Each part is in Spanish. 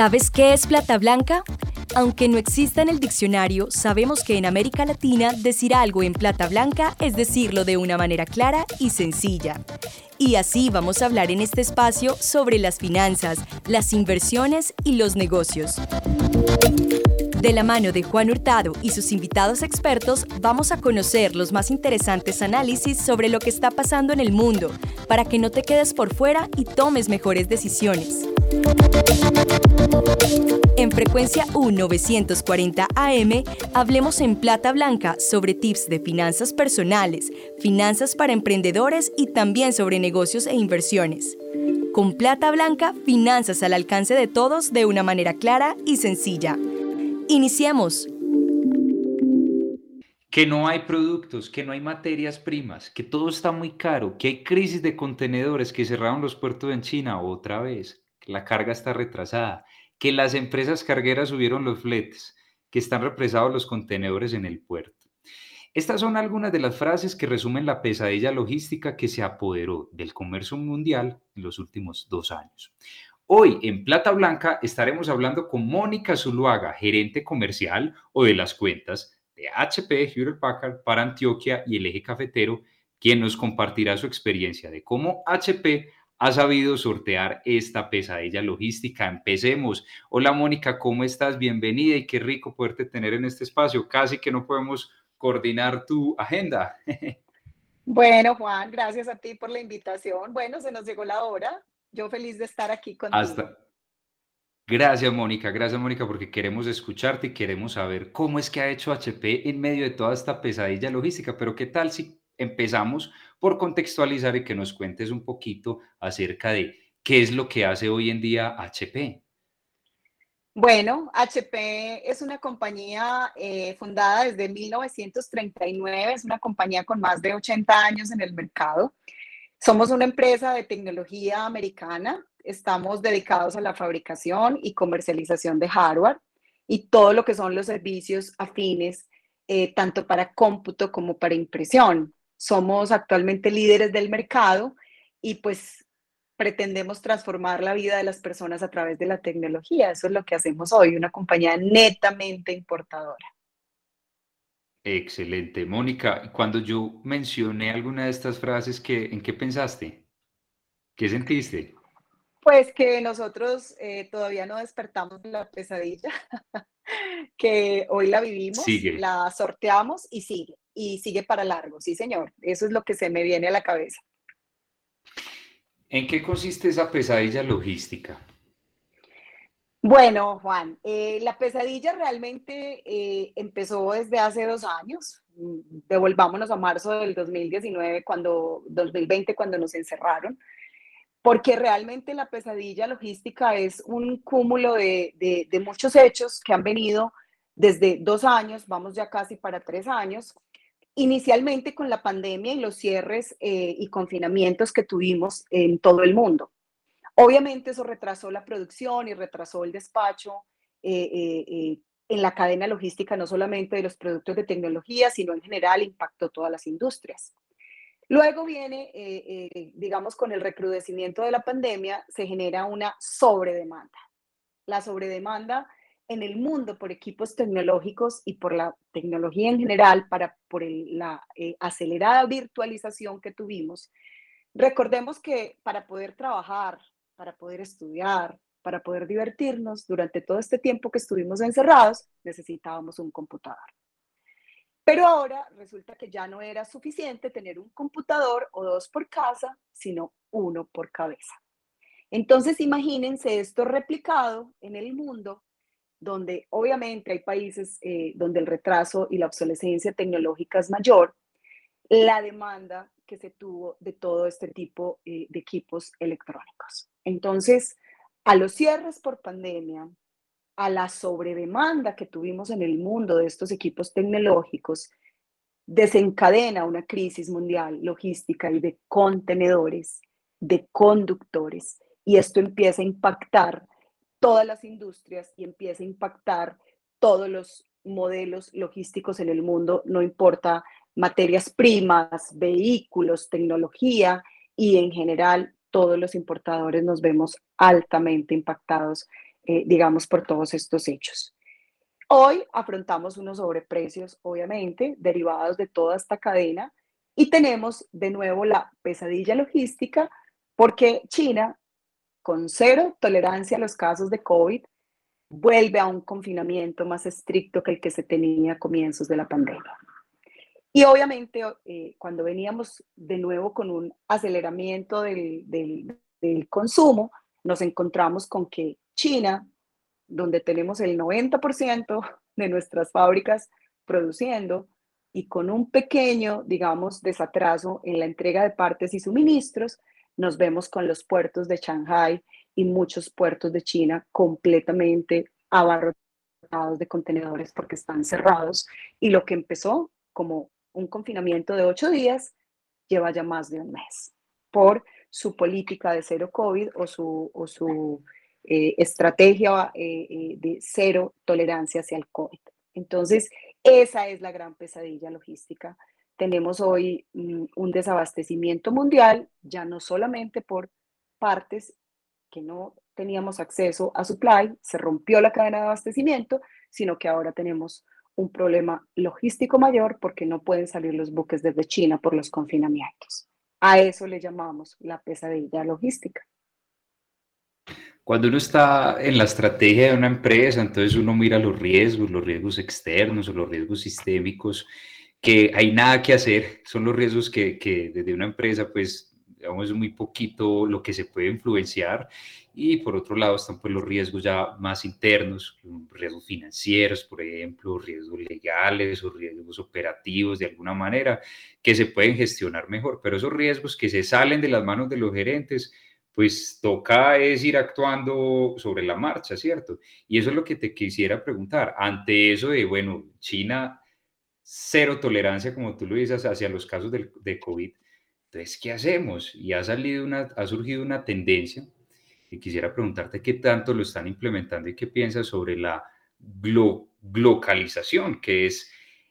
¿Sabes qué es plata blanca? Aunque no exista en el diccionario, sabemos que en América Latina decir algo en plata blanca es decirlo de una manera clara y sencilla. Y así vamos a hablar en este espacio sobre las finanzas, las inversiones y los negocios. De la mano de Juan Hurtado y sus invitados expertos, vamos a conocer los más interesantes análisis sobre lo que está pasando en el mundo, para que no te quedes por fuera y tomes mejores decisiones. En frecuencia U940 AM, hablemos en plata blanca sobre tips de finanzas personales, finanzas para emprendedores y también sobre negocios e inversiones. Con plata blanca, finanzas al alcance de todos de una manera clara y sencilla. Iniciemos. Que no hay productos, que no hay materias primas, que todo está muy caro, que hay crisis de contenedores, que cerraron los puertos en China otra vez, la carga está retrasada, que las empresas cargueras subieron los fletes, que están represados los contenedores en el puerto. Estas son algunas de las frases que resumen la pesadilla logística que se apoderó del comercio mundial en los últimos dos años. Hoy en Plata Blanca estaremos hablando con Mónica Zuluaga, gerente comercial o de las cuentas de HP Hewlett Packard para Antioquia y el eje cafetero, quien nos compartirá su experiencia de cómo HP ha sabido sortear esta pesadilla logística. Empecemos. Hola Mónica, ¿cómo estás? Bienvenida y qué rico poderte tener en este espacio. Casi que no podemos coordinar tu agenda. Bueno, Juan, gracias a ti por la invitación. Bueno, se nos llegó la hora. Yo feliz de estar aquí contigo. Hasta... Gracias, Mónica. Gracias, Mónica, porque queremos escucharte y queremos saber cómo es que ha hecho HP en medio de toda esta pesadilla logística. Pero, ¿qué tal si empezamos por contextualizar y que nos cuentes un poquito acerca de qué es lo que hace hoy en día HP? Bueno, HP es una compañía eh, fundada desde 1939, es una compañía con más de 80 años en el mercado. Somos una empresa de tecnología americana, estamos dedicados a la fabricación y comercialización de hardware y todo lo que son los servicios afines, eh, tanto para cómputo como para impresión. Somos actualmente líderes del mercado y pues pretendemos transformar la vida de las personas a través de la tecnología. Eso es lo que hacemos hoy, una compañía netamente importadora. Excelente. Mónica, cuando yo mencioné alguna de estas frases, ¿en qué pensaste? ¿Qué sentiste? Pues que nosotros eh, todavía no despertamos la pesadilla, que hoy la vivimos, la sorteamos y sigue, y sigue para largo, sí señor, eso es lo que se me viene a la cabeza. ¿En qué consiste esa pesadilla logística? Bueno, Juan, eh, la pesadilla realmente eh, empezó desde hace dos años. Devolvámonos a marzo del 2019, cuando, 2020, cuando nos encerraron, porque realmente la pesadilla logística es un cúmulo de, de, muchos hechos que han venido desde dos años, vamos ya casi para tres años, inicialmente con la pandemia y los cierres eh, y confinamientos que tuvimos en todo el mundo. Obviamente eso retrasó la producción y retrasó el despacho eh, eh, eh, en la cadena logística, no solamente de los productos de tecnología, sino en general impactó todas las industrias. Luego viene, digamos, con el recrudecimiento de la pandemia, se genera una sobredemanda. La sobredemanda en el mundo por equipos tecnológicos y por la tecnología en general, para, por la acelerada virtualización que tuvimos. Recordemos que para poder trabajar, para poder estudiar, para poder divertirnos, durante todo este tiempo que estuvimos encerrados, necesitábamos un computador. Pero ahora resulta que ya no era suficiente tener un computador o dos por casa, sino uno por cabeza. Entonces imagínense esto replicado en el mundo, donde obviamente hay países eh, donde el retraso y la obsolescencia tecnológica es mayor, la demanda que se tuvo de todo este tipo eh, de equipos electrónicos. Entonces, a los cierres por pandemia, a la sobredemanda que tuvimos en el mundo de estos equipos tecnológicos, desencadena una crisis mundial logística y de contenedores, de conductores, y esto empieza a impactar todas las industrias y empieza a impactar todos los modelos logísticos en el mundo, no importa materias primas, vehículos, tecnología y en general todos los importadores nos vemos altamente impactados eh, digamos, por todos estos hechos. Hoy afrontamos unos sobreprecios, obviamente, derivados de toda esta cadena y tenemos de nuevo la pesadilla logística porque China, con cero tolerancia a los casos de COVID, vuelve a un confinamiento más estricto que el que se tenía a comienzos de la pandemia. Y obviamente eh, cuando veníamos de nuevo con un aceleramiento del, del consumo, nos encontramos con que China, donde tenemos el 90% de nuestras fábricas produciendo y con un pequeño, digamos, desatraso en la entrega de partes y suministros, nos vemos con los puertos de Shanghai y muchos puertos de China completamente abarrotados de contenedores porque están cerrados. Y lo que empezó como un confinamiento de ocho días lleva ya más de un mes por su política de cero COVID o su, o su eh, estrategia eh, eh, de cero tolerancia hacia el COVID. Entonces, esa es la gran pesadilla logística. Tenemos hoy mm, un desabastecimiento mundial, ya no solamente por partes que no teníamos acceso a supply, se rompió la cadena de abastecimiento, sino que ahora tenemos un problema logístico mayor porque no pueden salir los buques desde China por los confinamientos. A eso le llamamos la pesadilla logística. Cuando uno está en la estrategia de una empresa, entonces uno mira los riesgos, los riesgos externos o los riesgos sistémicos, que hay nada que hacer, son los riesgos que, que desde una empresa, pues, digamos, es muy poquito lo que se puede influenciar. Y por otro lado están pues los riesgos ya más internos, riesgos financieros, por ejemplo, riesgos legales o riesgos operativos de alguna manera, que se pueden gestionar mejor. Pero esos riesgos que se salen de las manos de los gerentes, pues toca es ir actuando sobre la marcha, ¿cierto? Y eso es lo que te quisiera preguntar. Ante eso de, bueno, China, cero tolerancia, como tú lo dices, hacia los casos de, COVID, entonces, ¿qué hacemos? Y ha, salido una, ha surgido una tendencia y quisiera preguntarte qué tanto lo están implementando y qué piensas sobre la globalización, que es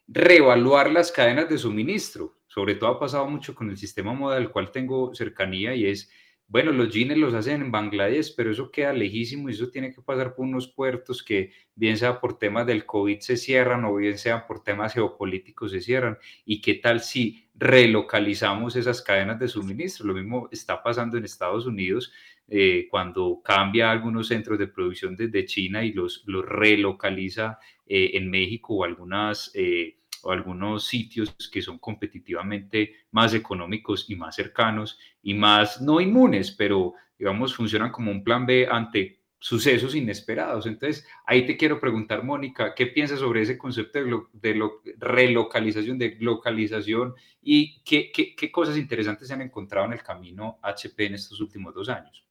reevaluar las cadenas de suministro. Sobre todo ha pasado mucho con el sistema moda al cual tengo cercanía y es bueno, los jeans los hacen en Bangladesh, pero eso queda lejísimo y eso tiene que pasar por unos puertos que, bien sea por temas del COVID, se cierran o bien sea por temas geopolíticos, se cierran. ¿Y qué tal si relocalizamos esas cadenas de suministro? Lo mismo está pasando en Estados Unidos eh, cuando cambia algunos centros de producción desde China y los, los relocaliza eh, en México o algunas. Eh, o algunos sitios que son competitivamente más económicos y más cercanos y más no inmunes, pero digamos funcionan como un plan B ante sucesos inesperados. Entonces, ahí te quiero preguntar, Mónica, ¿qué piensas sobre ese concepto de, de relocalización, de localización y qué, qué, qué cosas interesantes se han encontrado en el camino HP en estos últimos dos años?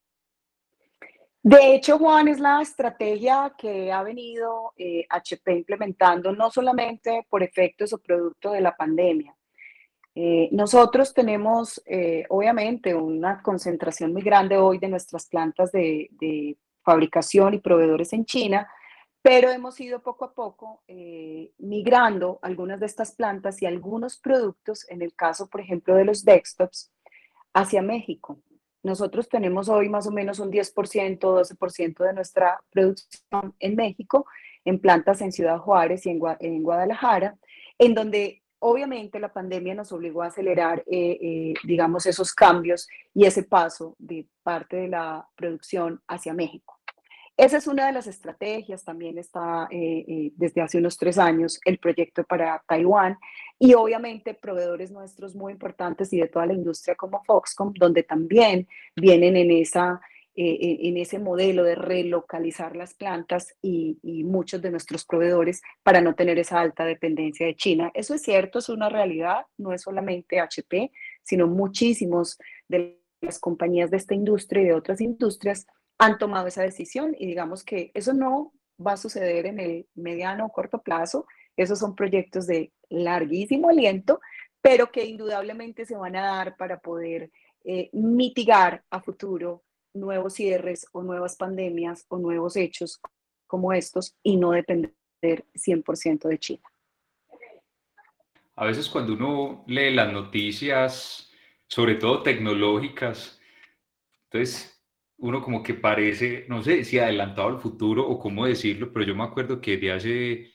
De hecho, Juan, es la estrategia que ha venido HP eh, implementando no solamente por efectos o producto de la pandemia. Eh, nosotros tenemos, eh, obviamente, una concentración muy grande hoy de nuestras plantas de, fabricación y proveedores en China, pero hemos ido poco a poco migrando algunas de estas plantas y algunos productos, en el caso, por ejemplo, de los desktops, hacia México. Nosotros tenemos hoy más o menos un 10%, 12% de nuestra producción en México, en plantas en Ciudad Juárez y en, Guadalajara, en donde obviamente la pandemia nos obligó a acelerar, eh, eh, digamos, esos cambios y ese paso de parte de la producción hacia México. Esa es una de las estrategias, también está eh, eh, desde hace unos tres años el proyecto para Taiwán y obviamente proveedores nuestros muy importantes y de toda la industria como Foxconn, donde también vienen en, esa, eh, en ese modelo de relocalizar las plantas y, y muchos de nuestros proveedores para no tener esa alta dependencia de China. Eso es cierto, es una realidad, no es solamente HP, sino muchísimos de las compañías de esta industria y de otras industrias han tomado esa decisión y digamos que eso no va a suceder en el mediano o corto plazo. Esos son proyectos de larguísimo aliento, pero que indudablemente se van a dar para poder eh, mitigar a futuro nuevos cierres o nuevas pandemias o nuevos hechos como estos y no depender 100% de China. A veces cuando uno lee las noticias, sobre todo tecnológicas, entonces uno como que parece, no sé si adelantado al futuro o cómo decirlo, pero yo me acuerdo que de hace,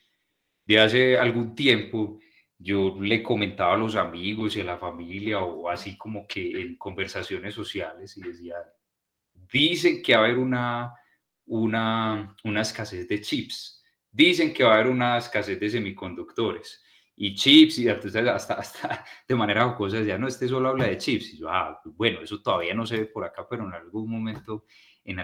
de hace algún tiempo yo le comentaba a los amigos y a la familia o así como que en conversaciones sociales y decía, dicen que va a haber una, una, una escasez de chips, dicen que va a haber una escasez de semiconductores y chips y hasta, hasta de manera jocosa ya no, este solo habla de chips y yo, ah, bueno, eso todavía no se ve por acá, pero en algún momento, en,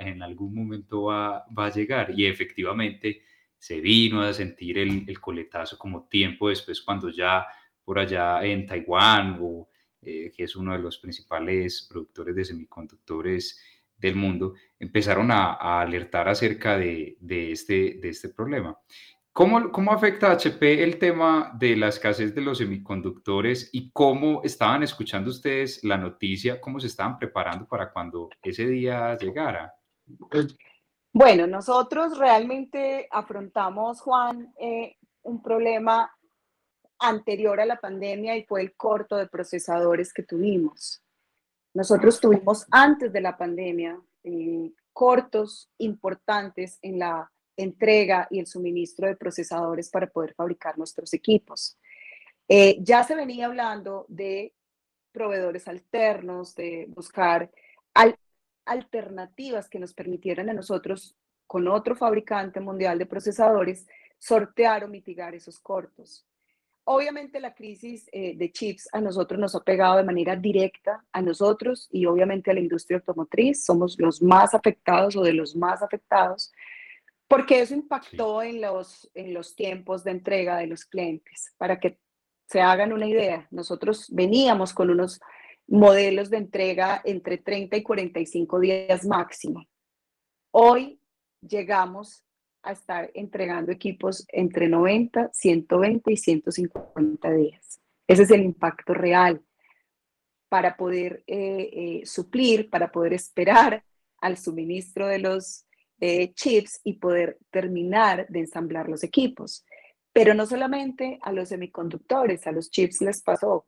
en, algún momento va, va a llegar y efectivamente se vino a sentir el, coletazo como tiempo después cuando ya por allá en Taiwán, o, eh, que es uno de los principales productores de semiconductores del mundo, empezaron a, alertar acerca de, este, de este problema. ¿Cómo, ¿Cómo, afecta a HP el tema de la escasez de los semiconductores y cómo estaban escuchando ustedes la noticia, cómo se estaban preparando para cuando ese día llegara? Bueno, nosotros realmente afrontamos, Juan, eh, un problema anterior a la pandemia y fue el corto de procesadores que tuvimos. Nosotros tuvimos antes de la pandemia eh, cortos importantes en la entrega y el suministro de procesadores para poder fabricar nuestros equipos. Eh, ya se venía hablando de proveedores alternos, de buscar al alternativas que nos permitieran a nosotros, con otro fabricante mundial de procesadores, sortear o mitigar esos cortos. Obviamente la crisis eh, de chips a nosotros nos ha pegado de manera directa a nosotros y obviamente a la industria automotriz. Somos los más afectados o de los más afectados porque eso impactó en, los, en los tiempos de entrega de los clientes. Para que se hagan una idea, nosotros veníamos con unos modelos de entrega entre 30 y 45 días máximo. Hoy llegamos a estar entregando equipos entre 90, 120 y 150 días. Ese es el impacto real para poder eh, eh, suplir, para poder esperar al suministro de los eh, chips y poder terminar de ensamblar los equipos. Pero no solamente a los semiconductores, a los chips les pasó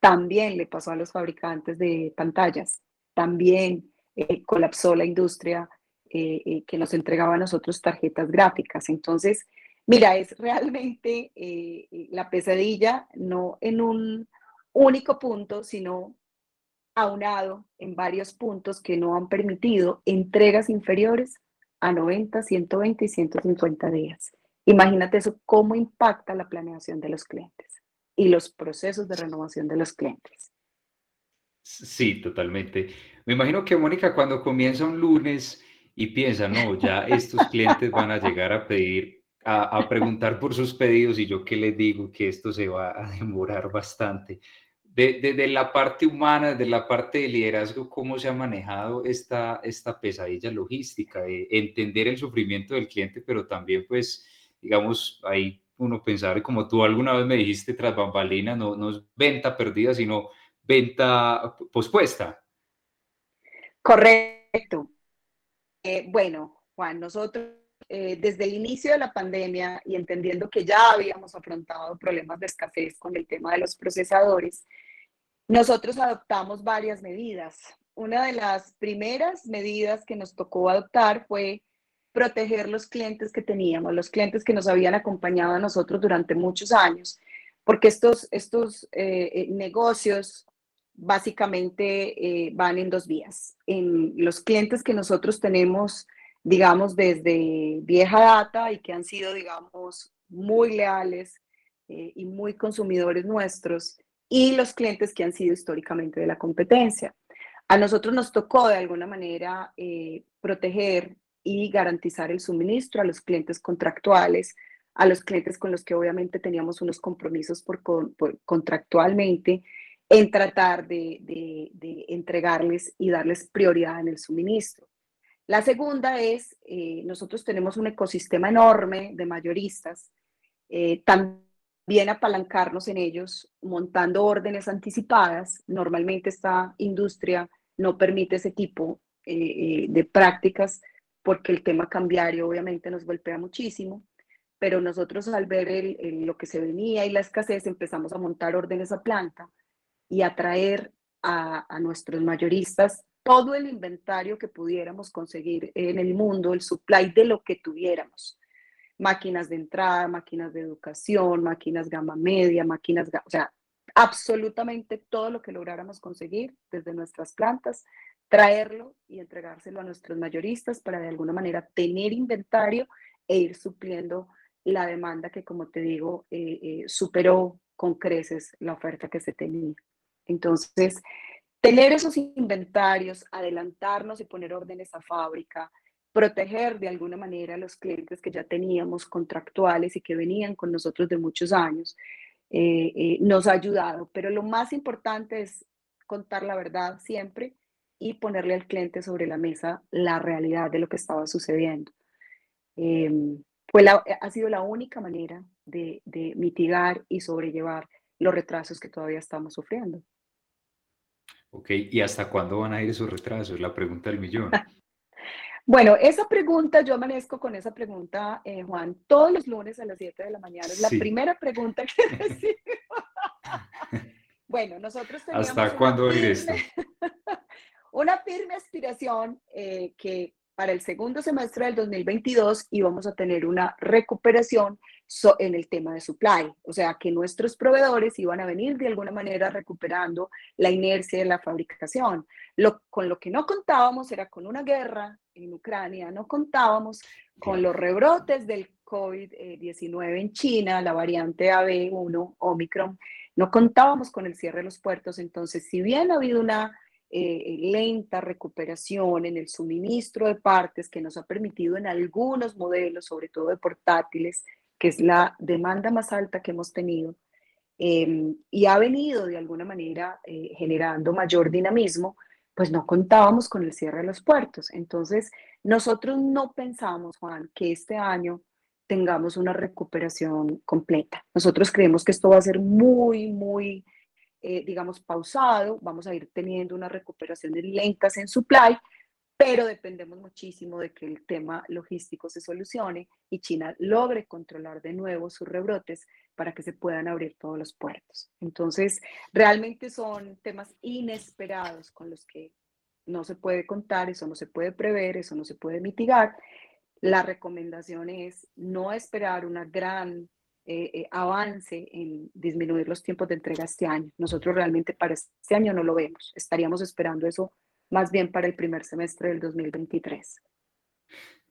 también le pasó a los fabricantes de pantallas, también eh, colapsó la industria eh, que nos entregaba a nosotros tarjetas gráficas. Entonces, mira, es realmente la pesadilla, no en un único punto, sino aunado en varios puntos que no han permitido entregas inferiores a 90, 120 y 150 días. Imagínate eso, cómo impacta la planeación de los clientes y los procesos de renovación de los clientes. Sí, totalmente. Me imagino que Mónica cuando comienza un lunes y piensa, no, ya estos clientes van a llegar a pedir, a, preguntar por sus pedidos y yo qué les digo que esto se va a demorar bastante. De, la parte humana, de la parte de liderazgo, ¿cómo se ha manejado esta, esta pesadilla logística de entender el sufrimiento del cliente, pero también pues, digamos, hay uno pensar, como tú alguna vez me dijiste tras bambalina, no, no es venta perdida, sino venta pospuesta. Correcto. Eh, bueno, Juan, nosotros eh, desde el inicio de la pandemia y entendiendo que ya habíamos afrontado problemas de escasez con el tema de los procesadores, nosotros adoptamos varias medidas. Una de las primeras medidas que nos tocó adoptar fue proteger los clientes que teníamos, los clientes que nos habían acompañado a nosotros durante muchos años, porque estos, estos eh, eh, negocios básicamente van en dos vías. En los clientes que nosotros tenemos, digamos, desde vieja data y que han sido, digamos, muy leales y muy consumidores nuestros, y los clientes que han sido históricamente de la competencia. A nosotros nos tocó de alguna manera proteger y garantizar el suministro a los clientes contractuales, a los clientes con los que obviamente teníamos unos compromisos por, contractualmente, en tratar de, entregarles y darles prioridad en el suministro. La segunda es, eh, nosotros tenemos un ecosistema enorme de mayoristas, eh, también apalancarnos en ellos, montando órdenes anticipadas. Normalmente esta industria no permite ese tipo eh, de prácticas porque el tema cambiario obviamente nos golpea muchísimo, pero nosotros al ver lo que se venía y la escasez empezamos a montar órdenes a planta y a traer a, nuestros mayoristas todo el inventario que pudiéramos conseguir en el mundo, el supply de lo que tuviéramos. Máquinas de entrada, máquinas de educación, máquinas gama media, máquinas, o sea, absolutamente todo lo que lográramos conseguir desde nuestras plantas, traerlo y entregárselo a nuestros mayoristas para de alguna manera tener inventario e ir supliendo la demanda que, como te digo, eh, eh, superó con creces la oferta que se tenía. Entonces, tener esos inventarios, adelantarnos y poner órdenes a fábrica, proteger de alguna manera a los clientes que ya teníamos contractuales y que venían con nosotros de muchos años, eh, nos ha ayudado. Pero lo más importante es contar la verdad siempre y ponerle al cliente sobre la mesa la realidad de lo que estaba sucediendo. Em, fue ha sido la única manera de, mitigar y sobrellevar los retrasos que todavía estamos sufriendo. Ok, ¿y hasta cuándo van a ir esos retrasos? La pregunta del millón. bueno, esa pregunta, yo amanezco con esa pregunta, eh, Juan, todos los lunes a las 7 de la mañana. Es la primera pregunta que recibo. bueno, nosotros tenemos... ¿Hasta cuándo ir esto? una firme aspiración eh, que para el segundo semestre del 2022 íbamos a tener una recuperación en el tema de supply, o sea, que nuestros proveedores iban a venir de alguna manera recuperando la inercia de la fabricación. Lo, con lo que no contábamos era con una guerra en Ucrania, no contábamos con los rebrotes del COVID-19 en China, la variante AB1, Omicron, no contábamos con el cierre de los puertos, entonces si bien ha habido una eh, lenta recuperación en el suministro de partes que nos ha permitido en algunos modelos, sobre todo de portátiles, que es la demanda más alta que hemos tenido, em, y ha venido de alguna manera eh, generando mayor dinamismo, pues no contábamos con el cierre de los puertos. Entonces, nosotros no pensamos, Juan, que este año tengamos una recuperación completa. Nosotros creemos que esto va a ser muy, muy eh, digamos, pausado, vamos a ir teniendo unas recuperaciones lentas en supply, pero dependemos muchísimo de que el tema logístico se solucione y China logre controlar de nuevo sus rebrotes para que se puedan abrir todos los puertos. Entonces, realmente son temas inesperados con los que no se puede contar, eso no se puede prever, eso no se puede mitigar. La recomendación es no esperar una gran eh, eh, avance en disminuir los tiempos de entrega este año. Nosotros realmente para este año no lo vemos. Estaríamos esperando eso más bien para el primer semestre del 2023.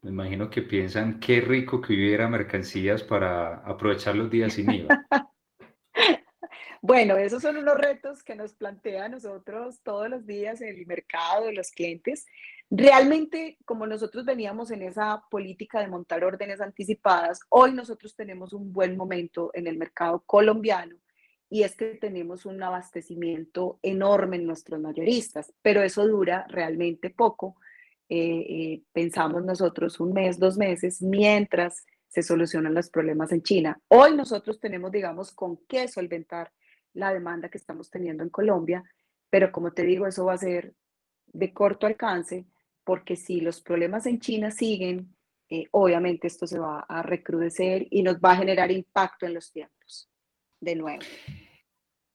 Me imagino que piensan qué rico que hubiera mercancías para aprovechar los días sin IVA. bueno, esos son unos retos que nos plantea a nosotros todos los días el mercado, los clientes, Realmente, como nosotros veníamos en esa política de montar órdenes anticipadas, hoy nosotros tenemos un buen momento en el mercado colombiano y es que tenemos un abastecimiento enorme en nuestros mayoristas, pero eso dura realmente poco. Eh, eh, pensamos nosotros un mes, dos meses, mientras se solucionan los problemas en China. Hoy nosotros tenemos, digamos, con qué solventar la demanda que estamos teniendo en Colombia, pero como te digo, eso va a ser de corto alcance porque si los problemas en China siguen, eh, obviamente esto se va a recrudecer y nos va a generar impacto en los tiempos, de nuevo.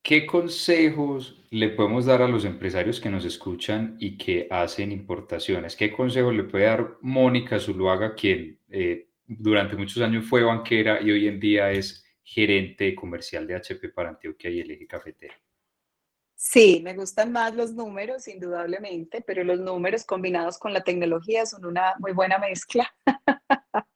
¿Qué consejos le podemos dar a los empresarios que nos escuchan y que hacen importaciones? ¿Qué consejos le puede dar Mónica Zuluaga, quien eh, durante muchos años fue banquera y hoy en día es gerente comercial de HP para Antioquia y el eje cafetero? Sí, me gustan más los números, indudablemente, pero los números combinados con la tecnología son una muy buena mezcla.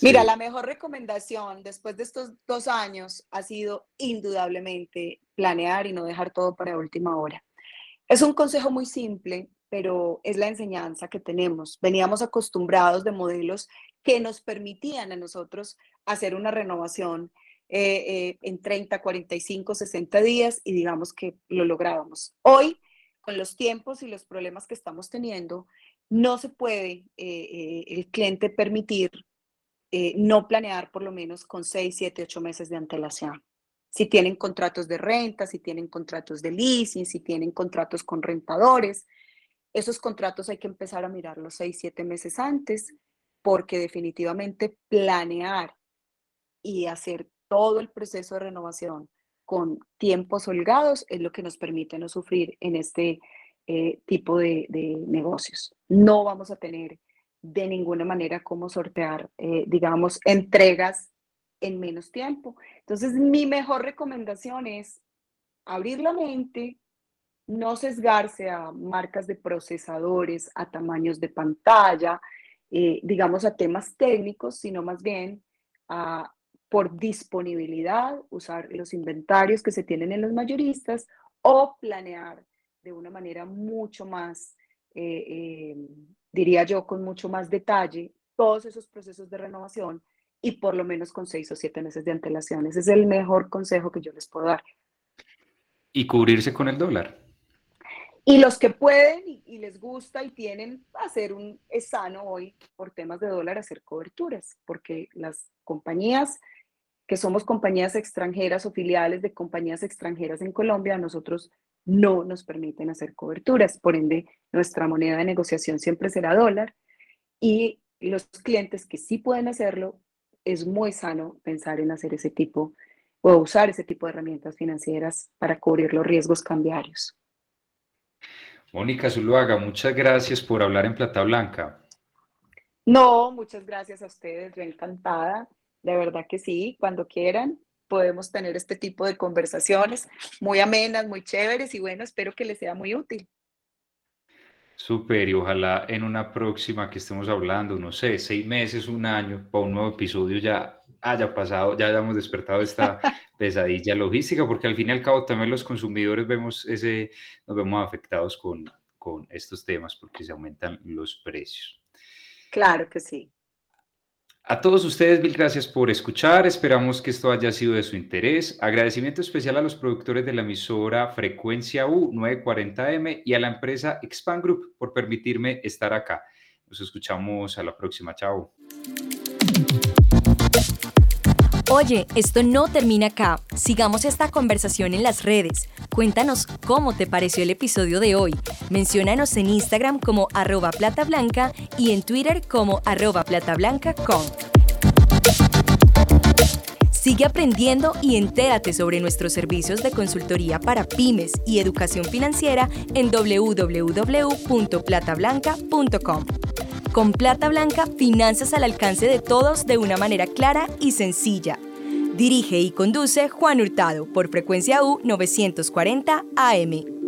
Mira, la mejor recomendación después de estos dos años ha sido indudablemente planear y no dejar todo para última hora. Es un consejo muy simple, pero es la enseñanza que tenemos. Veníamos acostumbrados de modelos que nos permitían a nosotros hacer una renovación eh, eh, en 30, 45, 60 días y digamos que lo lográbamos. Hoy, con los tiempos y los problemas que estamos teniendo, no se puede eh, el cliente permitir no planear por lo menos con 6, 7, 8 meses de antelación. Si tienen contratos de renta, si tienen contratos de leasing, si tienen contratos con rentadores, esos contratos hay que empezar a mirarlos 6, 7 meses antes, porque definitivamente planear y hacer todo el proceso de renovación con tiempos holgados es lo que nos permite no sufrir en este eh, tipo de, negocios. No vamos a tener de ninguna manera cómo sortear, eh, digamos, entregas en menos tiempo. Entonces, mi mejor recomendación es abrir la mente, no sesgarse a marcas de procesadores, a tamaños de pantalla, eh, digamos, a temas técnicos, sino más bien a, por disponibilidad, usar los inventarios que se tienen en los mayoristas o planear de una manera mucho más, eh, eh, diría yo, con mucho más detalle todos esos procesos de renovación y por lo menos con seis o siete meses de antelación. Ese es el mejor consejo que yo les puedo dar. Y cubrirse con el dólar. Y los que pueden y, les gusta y tienen, hacer un, es sano hoy por temas de dólar hacer coberturas, porque las compañías que somos compañías extranjeras o filiales de compañías extranjeras en Colombia, nosotros no nos permiten hacer coberturas. Por ende, nuestra moneda de negociación siempre será dólar. Y los clientes que sí pueden hacerlo, es muy sano pensar en hacer ese tipo o usar ese tipo de herramientas financieras para cubrir los riesgos cambiarios. Mónica Zuluaga, muchas gracias por hablar en Plata Blanca. No, muchas gracias a ustedes, yo encantada, de verdad que sí, cuando quieran podemos tener este tipo de conversaciones muy amenas, muy chéveres y bueno, espero que les sea muy útil. Súper, y ojalá en una próxima que estemos hablando, no sé, seis meses, un año, para un nuevo episodio ya haya pasado, ya hayamos despertado esta pesadilla logística, porque al fin y al cabo también los consumidores vemos ese, nos vemos afectados con, con estos temas porque se aumentan los precios. Claro que sí. A todos ustedes, mil gracias por escuchar. Esperamos que esto haya sido de su interés. Agradecimiento especial a los productores de la emisora Frecuencia U 940M y a la empresa Expand Group por permitirme estar acá. Nos escuchamos a la próxima. Chao. Oye, esto no termina acá. Sigamos esta conversación en las redes. Cuéntanos cómo te pareció el episodio de hoy. Menciónanos en Instagram como arroba y en Twitter como arroba. Sigue aprendiendo y entérate sobre nuestros servicios de consultoría para pymes y educación financiera en www.platablanca.com. Con Plata Blanca, finanzas al alcance de todos de una manera clara y sencilla. Dirige y conduce Juan Hurtado por frecuencia U 940 AM.